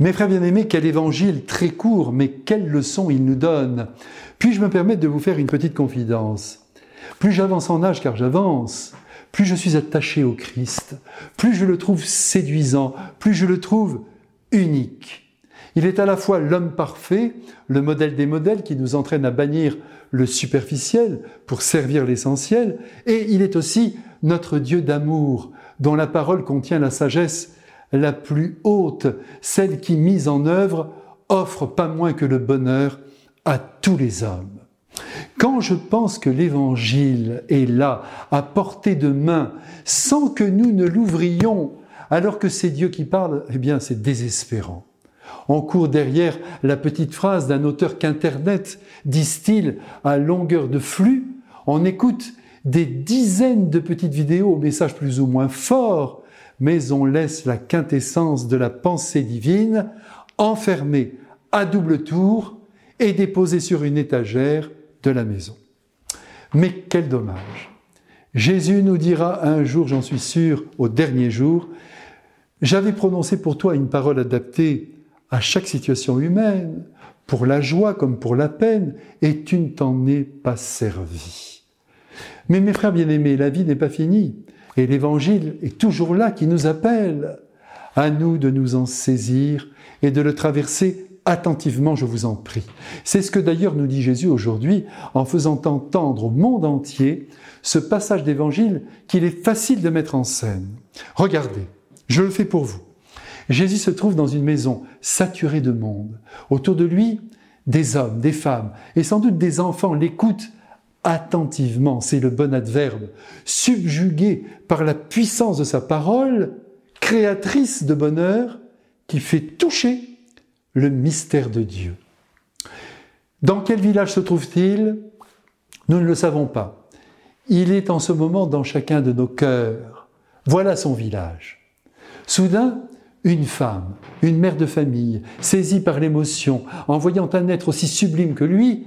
Mes frères bien-aimés, quel évangile très court, mais quelle leçon il nous donne. Puis-je me permettre de vous faire une petite confidence Plus j'avance en âge, car j'avance, plus je suis attaché au Christ, plus je le trouve séduisant, plus je le trouve unique. Il est à la fois l'homme parfait, le modèle des modèles qui nous entraîne à bannir le superficiel pour servir l'essentiel, et il est aussi notre Dieu d'amour, dont la parole contient la sagesse la plus haute, celle qui, mise en œuvre, offre pas moins que le bonheur à tous les hommes. Quand je pense que l'Évangile est là, à portée de main, sans que nous ne l'ouvrions, alors que c'est Dieu qui parle, eh bien c'est désespérant. On court derrière la petite phrase d'un auteur qu'Internet distille à longueur de flux. On écoute des dizaines de petites vidéos au message plus ou moins fort, mais on laisse la quintessence de la pensée divine enfermée à double tour et déposée sur une étagère de la maison. Mais quel dommage. Jésus nous dira un jour, j'en suis sûr, au dernier jour, j'avais prononcé pour toi une parole adaptée à chaque situation humaine, pour la joie comme pour la peine, et tu ne t'en es pas servi. Mais mes frères bien-aimés, la vie n'est pas finie, et l'Évangile est toujours là qui nous appelle. À nous de nous en saisir et de le traverser attentivement, je vous en prie. C'est ce que d'ailleurs nous dit Jésus aujourd'hui en faisant entendre au monde entier ce passage d'évangile qu'il est facile de mettre en scène. Regardez, je le fais pour vous. Jésus se trouve dans une maison saturée de monde. Autour de lui, des hommes, des femmes et sans doute des enfants l'écoutent attentivement, c'est le bon adverbe, subjugués par la puissance de sa parole, créatrice de bonheur, qui fait toucher le mystère de Dieu. Dans quel village se trouve-t-il? Nous ne le savons pas. Il est en ce moment dans chacun de nos cœurs. Voilà son village. Soudain, une femme, une mère de famille, saisie par l'émotion, en voyant un être aussi sublime que lui,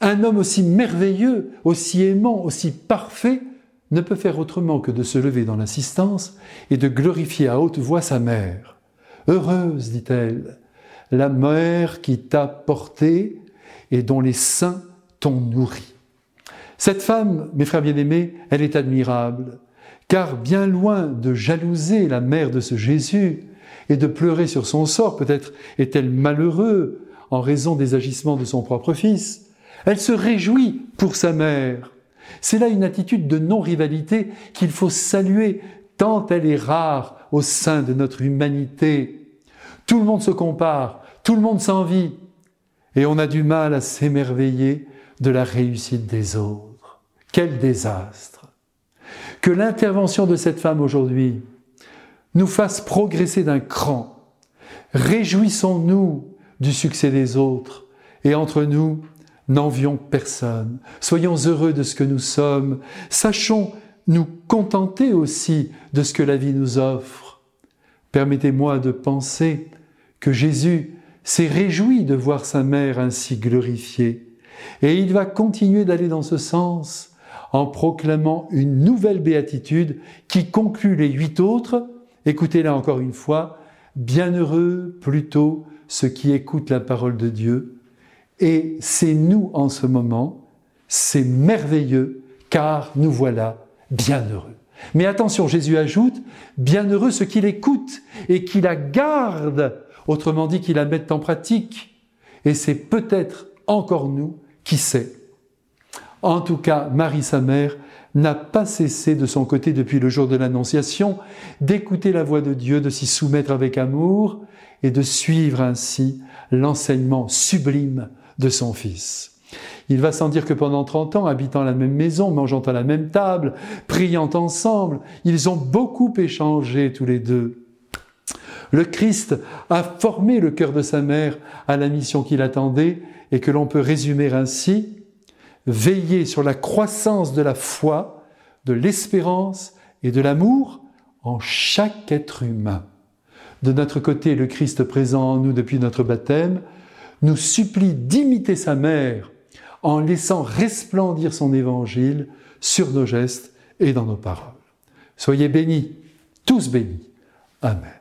un homme aussi merveilleux, aussi aimant, aussi parfait, ne peut faire autrement que de se lever dans l'assistance et de glorifier à haute voix sa mère. Heureuse, dit-elle, la mère qui t'a porté et dont les seins t'ont nourri. Cette femme, mes frères bien-aimés, elle est admirable, car bien loin de jalouser la mère de ce Jésus et de pleurer sur son sort, peut-être est-elle malheureux en raison des agissements de son propre fils, elle se réjouit pour sa mère. C'est là une attitude de non-rivalité qu'il faut saluer tant elle est rare au sein de notre humanité. Tout le monde se compare, tout le monde s'envie, et on a du mal à s'émerveiller de la réussite des autres. Quel désastre Que l'intervention de cette femme aujourd'hui nous fasse progresser d'un cran. Réjouissons-nous du succès des autres, et entre nous, n'envions personne. Soyons heureux de ce que nous sommes. Sachons nous contenter aussi de ce que la vie nous offre. Permettez-moi de penser que Jésus s'est réjoui de voir sa mère ainsi glorifiée. Et il va continuer d'aller dans ce sens en proclamant une nouvelle béatitude qui conclut les huit autres. Écoutez-la encore une fois. Bienheureux plutôt ceux qui écoutent la parole de Dieu. Et c'est nous en ce moment, c'est merveilleux, car nous voilà bienheureux. Mais attention, Jésus ajoute, bienheureux ceux qui l'écoutent et qui la gardent autrement dit qu'il la mettent en pratique. Et c'est peut-être encore nous, qui sait. En tout cas, Marie, sa mère, n'a pas cessé de son côté depuis le jour de l'Annonciation d'écouter la voix de Dieu, de s'y soumettre avec amour et de suivre ainsi l'enseignement sublime de son Fils. Il va sans dire que pendant 30 ans, habitant la même maison, mangeant à la même table, priant ensemble, ils ont beaucoup échangé tous les deux. Le Christ a formé le cœur de sa mère à la mission qu'il attendait et que l'on peut résumer ainsi, veiller sur la croissance de la foi, de l'espérance et de l'amour en chaque être humain. De notre côté, le Christ présent en nous depuis notre baptême nous supplie d'imiter sa mère en laissant resplendir son évangile sur nos gestes et dans nos paroles. Soyez bénis, tous bénis. Amen.